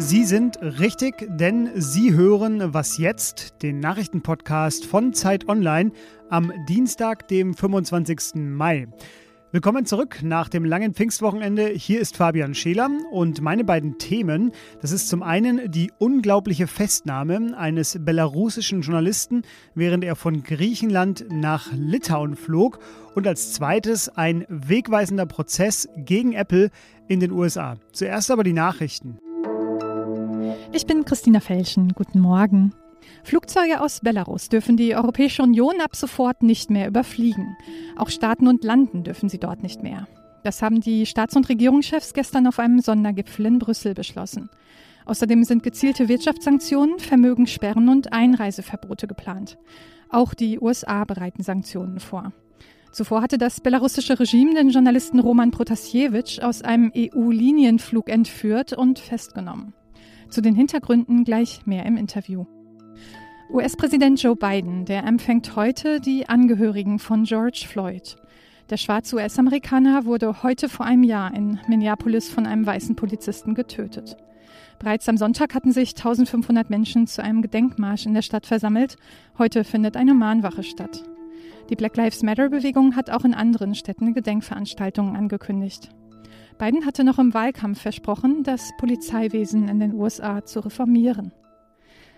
Sie sind richtig, denn Sie hören Was jetzt, den Nachrichtenpodcast von Zeit Online am Dienstag, dem 25. Mai. Willkommen zurück nach dem langen Pfingstwochenende. Hier ist Fabian Scheler und meine beiden Themen, das ist zum einen die unglaubliche Festnahme eines belarussischen Journalisten, während er von Griechenland nach Litauen flog und als zweites ein wegweisender Prozess gegen Apple in den USA. Zuerst aber die Nachrichten. Ich bin Christina Felschen. Guten Morgen. Flugzeuge aus Belarus dürfen die Europäische Union ab sofort nicht mehr überfliegen. Auch starten und landen dürfen sie dort nicht mehr. Das haben die Staats- und Regierungschefs gestern auf einem Sondergipfel in Brüssel beschlossen. Außerdem sind gezielte Wirtschaftssanktionen, Vermögenssperren und Einreiseverbote geplant. Auch die USA bereiten Sanktionen vor. Zuvor hatte das belarussische Regime den Journalisten Roman Protasiewicz aus einem EU-Linienflug entführt und festgenommen. Zu den Hintergründen gleich mehr im Interview. US-Präsident Joe Biden, der empfängt heute die Angehörigen von George Floyd. Der schwarze US-Amerikaner wurde heute vor einem Jahr in Minneapolis von einem weißen Polizisten getötet. Bereits am Sonntag hatten sich 1500 Menschen zu einem Gedenkmarsch in der Stadt versammelt. Heute findet eine Mahnwache statt. Die Black Lives Matter-Bewegung hat auch in anderen Städten Gedenkveranstaltungen angekündigt. Biden hatte noch im Wahlkampf versprochen, das Polizeiwesen in den USA zu reformieren.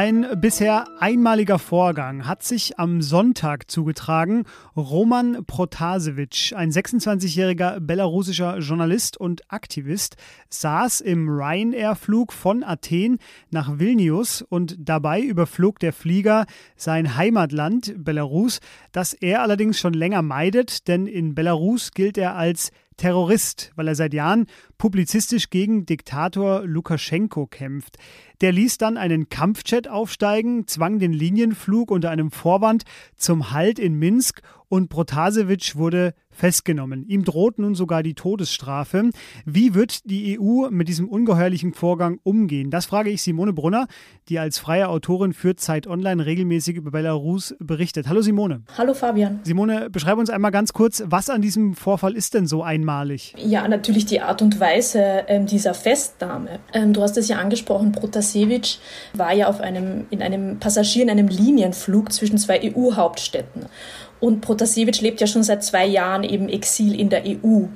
Ein bisher einmaliger Vorgang hat sich am Sonntag zugetragen. Roman Protasevich, ein 26-jähriger belarussischer Journalist und Aktivist, saß im Ryanair-Flug von Athen nach Vilnius und dabei überflog der Flieger sein Heimatland Belarus, das er allerdings schon länger meidet, denn in Belarus gilt er als Terrorist, weil er seit Jahren publizistisch gegen Diktator Lukaschenko kämpft. Der ließ dann einen Kampfjet aufsteigen, zwang den Linienflug unter einem Vorwand zum Halt in Minsk und Protasevich wurde festgenommen. Ihm droht nun sogar die Todesstrafe. Wie wird die EU mit diesem ungeheuerlichen Vorgang umgehen? Das frage ich Simone Brunner, die als freie Autorin für Zeit Online regelmäßig über Belarus berichtet. Hallo Simone. Hallo Fabian. Simone, beschreib uns einmal ganz kurz, was an diesem Vorfall ist denn so einmalig? Ja, natürlich die Art und Weise ähm, dieser Festnahme. Ähm, du hast es ja angesprochen, Protasevich war ja auf einem, in einem Passagier in einem Linienflug zwischen zwei EU-Hauptstädten. Und Protasevich lebt ja schon seit zwei Jahren eben Exil in der EU.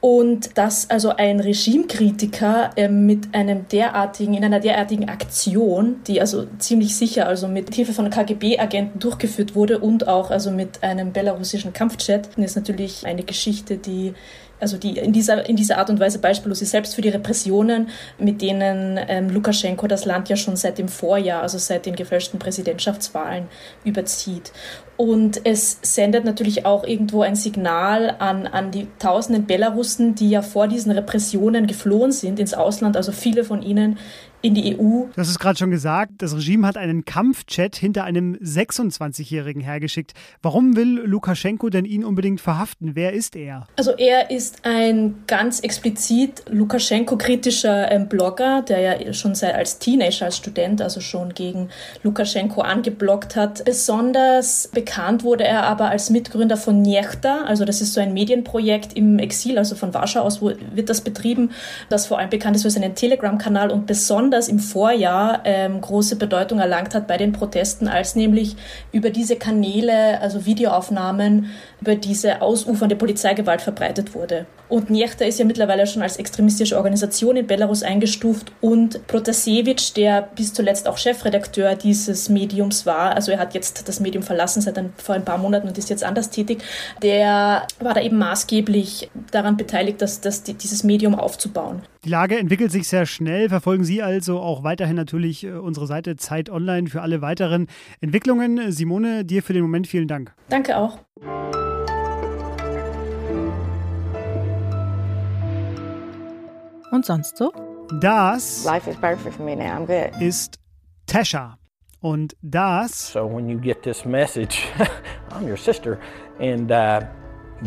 Und dass also ein Regimekritiker äh, mit einem derartigen, in einer derartigen Aktion, die also ziemlich sicher also mit Hilfe von KGB-Agenten durchgeführt wurde und auch also mit einem belarussischen Kampfjet, ist natürlich eine Geschichte, die also die in dieser, in dieser Art und Weise beispiellos ist, selbst für die Repressionen, mit denen ähm, Lukaschenko das Land ja schon seit dem Vorjahr, also seit den gefälschten Präsidentschaftswahlen überzieht. Und es sendet natürlich auch irgendwo ein Signal an, an die tausenden Belarussen, die ja vor diesen Repressionen geflohen sind ins Ausland, also viele von ihnen in die EU. Du hast es gerade schon gesagt, das Regime hat einen Kampfchat hinter einem 26-Jährigen hergeschickt. Warum will Lukaschenko denn ihn unbedingt verhaften? Wer ist er? Also er ist ein ganz explizit Lukaschenko-kritischer ähm, Blogger, der ja schon seit als Teenager, als Student, also schon gegen Lukaschenko angeblockt hat. Besonders bekannt wurde er aber als Mitgründer von Niechta, also das ist so ein Medienprojekt im Exil, also von Warschau aus wo wird das betrieben, das vor allem bekannt ist für seinen Telegram-Kanal und besonders besonders im Vorjahr ähm, große Bedeutung erlangt hat bei den Protesten, als nämlich über diese Kanäle, also Videoaufnahmen, über diese ausufernde Polizeigewalt verbreitet wurde. Und Niechta ist ja mittlerweile schon als extremistische Organisation in Belarus eingestuft und Protasevich, der bis zuletzt auch Chefredakteur dieses Mediums war, also er hat jetzt das Medium verlassen seit ein, vor ein paar Monaten und ist jetzt anders tätig, der war da eben maßgeblich daran beteiligt, dass, dass die, dieses Medium aufzubauen. Die Lage entwickelt sich sehr schnell. Verfolgen Sie also auch weiterhin natürlich äh, unsere Seite Zeit Online für alle weiteren Entwicklungen. Simone, dir für den Moment vielen Dank. Danke auch. Und sonst so? Das Life is perfect for me now. I'm good. ist Tasha. Und das So when you get this message, I'm your sister, and uh,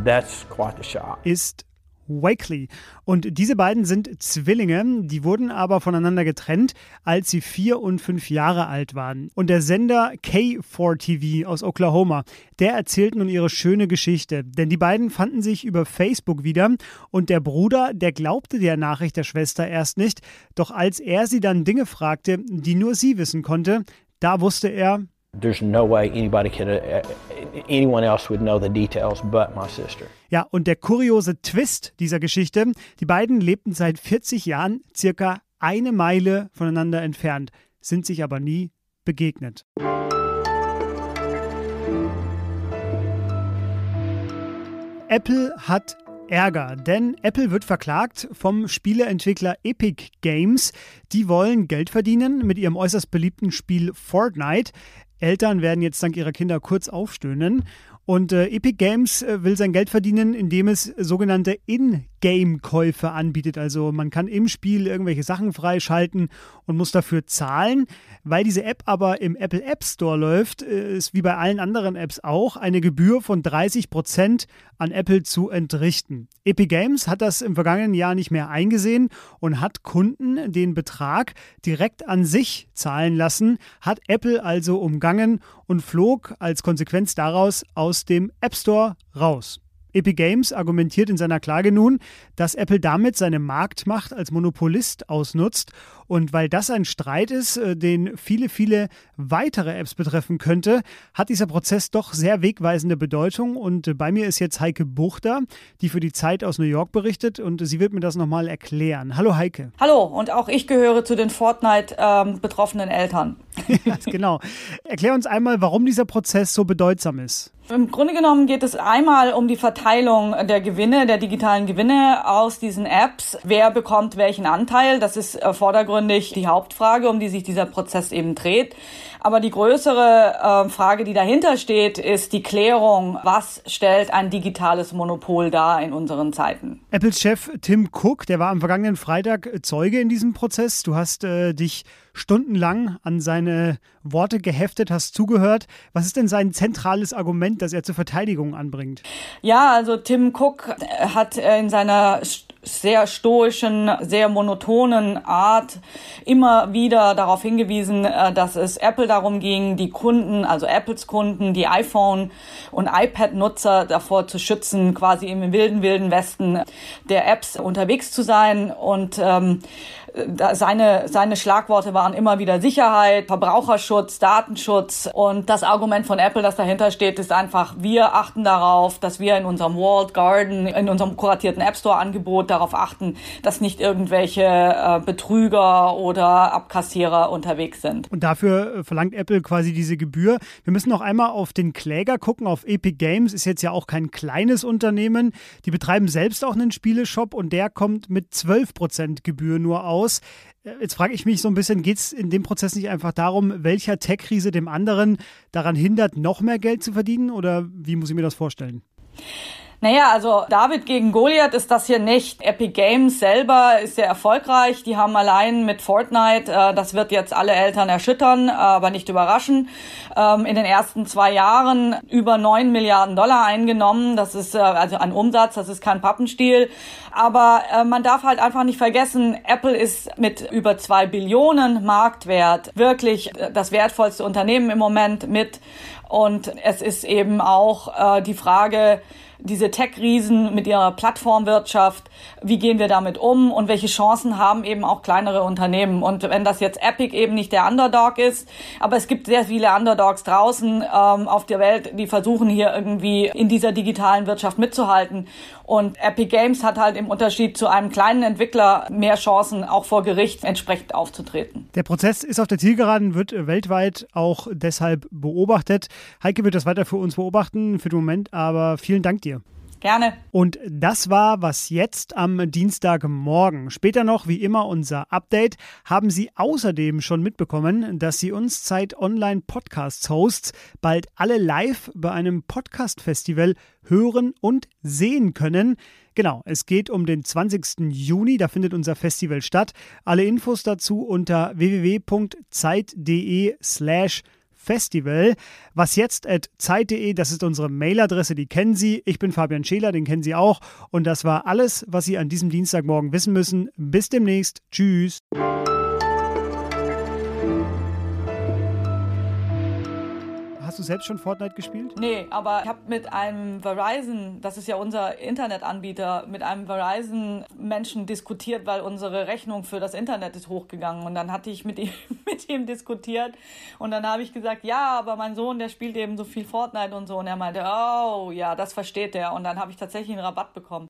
that's quite the shock. ist Wakely. Und diese beiden sind Zwillinge, die wurden aber voneinander getrennt, als sie vier und fünf Jahre alt waren. Und der Sender K4TV aus Oklahoma, der erzählt nun ihre schöne Geschichte. Denn die beiden fanden sich über Facebook wieder und der Bruder, der glaubte der Nachricht der Schwester erst nicht. Doch als er sie dann Dinge fragte, die nur sie wissen konnte, da wusste er, There's no way anybody could, uh, anyone else would know the details but my sister. Ja, und der kuriose Twist dieser Geschichte, die beiden lebten seit 40 Jahren circa eine Meile voneinander entfernt, sind sich aber nie begegnet. Apple hat Ärger, denn Apple wird verklagt vom Spieleentwickler Epic Games. Die wollen Geld verdienen mit ihrem äußerst beliebten Spiel Fortnite. Eltern werden jetzt dank ihrer Kinder kurz aufstöhnen. Und äh, Epic Games äh, will sein Geld verdienen, indem es sogenannte In-Game-Käufe anbietet. Also man kann im Spiel irgendwelche Sachen freischalten und muss dafür zahlen. Weil diese App aber im Apple App Store läuft, äh, ist wie bei allen anderen Apps auch eine Gebühr von 30 Prozent an Apple zu entrichten. Epic Games hat das im vergangenen Jahr nicht mehr eingesehen und hat Kunden den Betrag direkt an sich zahlen lassen, hat Apple also umgangen und flog als Konsequenz daraus aus dem App Store raus. Epic Games argumentiert in seiner Klage nun, dass Apple damit seine Marktmacht als Monopolist ausnutzt und weil das ein Streit ist, äh, den viele, viele weitere Apps betreffen könnte, hat dieser Prozess doch sehr wegweisende Bedeutung. Und äh, bei mir ist jetzt Heike Buchter, die für die Zeit aus New York berichtet und sie wird mir das nochmal erklären. Hallo Heike. Hallo, und auch ich gehöre zu den Fortnite-betroffenen ähm, Eltern. genau. Erklär uns einmal, warum dieser Prozess so bedeutsam ist. Im Grunde genommen geht es einmal um die Verteilung der Gewinne, der digitalen Gewinne aus diesen Apps. Wer bekommt welchen Anteil? Das ist äh, vordergründig die Hauptfrage, um die sich dieser Prozess eben dreht. Aber die größere äh, Frage, die dahinter steht, ist die Klärung, was stellt ein digitales Monopol dar in unseren Zeiten? Apples Chef Tim Cook, der war am vergangenen Freitag Zeuge in diesem Prozess. Du hast äh, dich stundenlang an seine Worte geheftet, hast zugehört. Was ist denn sein zentrales Argument, das er zur Verteidigung anbringt? Ja, also Tim Cook hat in seiner sehr stoischen, sehr monotonen Art immer wieder darauf hingewiesen, äh, dass es Apple darum ging, die Kunden, also Apples Kunden, die iPhone- und iPad-Nutzer davor zu schützen, quasi im wilden, wilden Westen der Apps unterwegs zu sein. Und ähm, seine, seine Schlagworte waren immer wieder Sicherheit, Verbraucherschutz, Datenschutz. Und das Argument von Apple, das dahinter steht, ist einfach, wir achten darauf, dass wir in unserem Walled Garden, in unserem kuratierten App Store Angebot darauf achten, dass nicht irgendwelche äh, Betrüger oder Abkassierer unterwegs sind. Und dafür äh, verlangt Apple quasi diese Gebühr. Wir müssen noch einmal auf den Kläger gucken. Auf Epic Games ist jetzt ja auch kein kleines Unternehmen. Die betreiben selbst auch einen Spieleshop und der kommt mit 12% Gebühr nur aus. Äh, jetzt frage ich mich so ein bisschen, geht es in dem Prozess nicht einfach darum, welcher Tech-Krise dem anderen daran hindert, noch mehr Geld zu verdienen? Oder wie muss ich mir das vorstellen? Naja, also David gegen Goliath ist das hier nicht. Epic Games selber ist sehr erfolgreich. Die haben allein mit Fortnite, äh, das wird jetzt alle Eltern erschüttern, aber nicht überraschen, ähm, in den ersten zwei Jahren über neun Milliarden Dollar eingenommen. Das ist äh, also ein Umsatz, das ist kein Pappenstiel. Aber äh, man darf halt einfach nicht vergessen, Apple ist mit über zwei Billionen Marktwert wirklich äh, das wertvollste Unternehmen im Moment mit. Und es ist eben auch äh, die Frage, diese Tech-Riesen mit ihrer Plattformwirtschaft, wie gehen wir damit um und welche Chancen haben eben auch kleinere Unternehmen. Und wenn das jetzt Epic eben nicht der Underdog ist, aber es gibt sehr viele Underdogs draußen ähm, auf der Welt, die versuchen hier irgendwie in dieser digitalen Wirtschaft mitzuhalten. Und Epic Games hat halt im Unterschied zu einem kleinen Entwickler mehr Chancen, auch vor Gericht entsprechend aufzutreten. Der Prozess ist auf der Zielgeraden, wird weltweit auch deshalb beobachtet. Heike wird das weiter für uns beobachten für den Moment, aber vielen Dank dir. Gerne. Und das war was jetzt am Dienstagmorgen. Später noch, wie immer, unser Update. Haben Sie außerdem schon mitbekommen, dass Sie uns Zeit Online Podcasts Hosts bald alle live bei einem Podcast Festival hören und sehen können? Genau, es geht um den 20. Juni, da findet unser Festival statt. Alle Infos dazu unter www.zeit.de slash Festival. Was jetzt at zeit.de, das ist unsere Mailadresse, die kennen Sie. Ich bin Fabian Scheler, den kennen Sie auch. Und das war alles, was Sie an diesem Dienstagmorgen wissen müssen. Bis demnächst. Tschüss. Hast du selbst schon Fortnite gespielt? Nee, aber ich habe mit einem Verizon, das ist ja unser Internetanbieter, mit einem Verizon-Menschen diskutiert, weil unsere Rechnung für das Internet ist hochgegangen. Und dann hatte ich mit ihm, mit ihm diskutiert. Und dann habe ich gesagt, ja, aber mein Sohn, der spielt eben so viel Fortnite und so. Und er meinte, oh, ja, das versteht er. Und dann habe ich tatsächlich einen Rabatt bekommen.